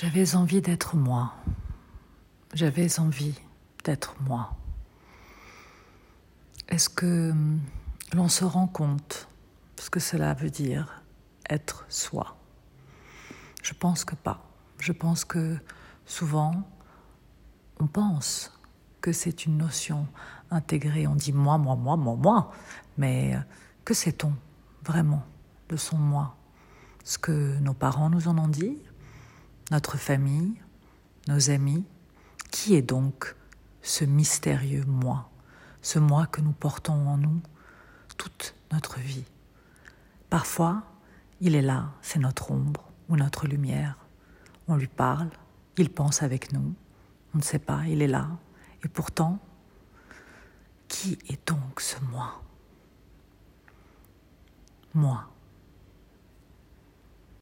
J'avais envie d'être moi. J'avais envie d'être moi. Est-ce que l'on se rend compte ce que cela veut dire être soi? Je pense que pas. Je pense que souvent, on pense que c'est une notion intégrée. On dit moi, moi, moi, moi, moi. Mais euh, que sait-on vraiment de son moi? Ce que nos parents nous en ont dit Notre famille Nos amis Qui est donc ce mystérieux moi Ce moi que nous portons en nous toute notre vie? Parfois, il est là, c'est notre ombre ou notre lumière. On lui parle, il pense avec nous, on ne sait pas, il est là. Et pourtant, qui est donc ce moi? Moi.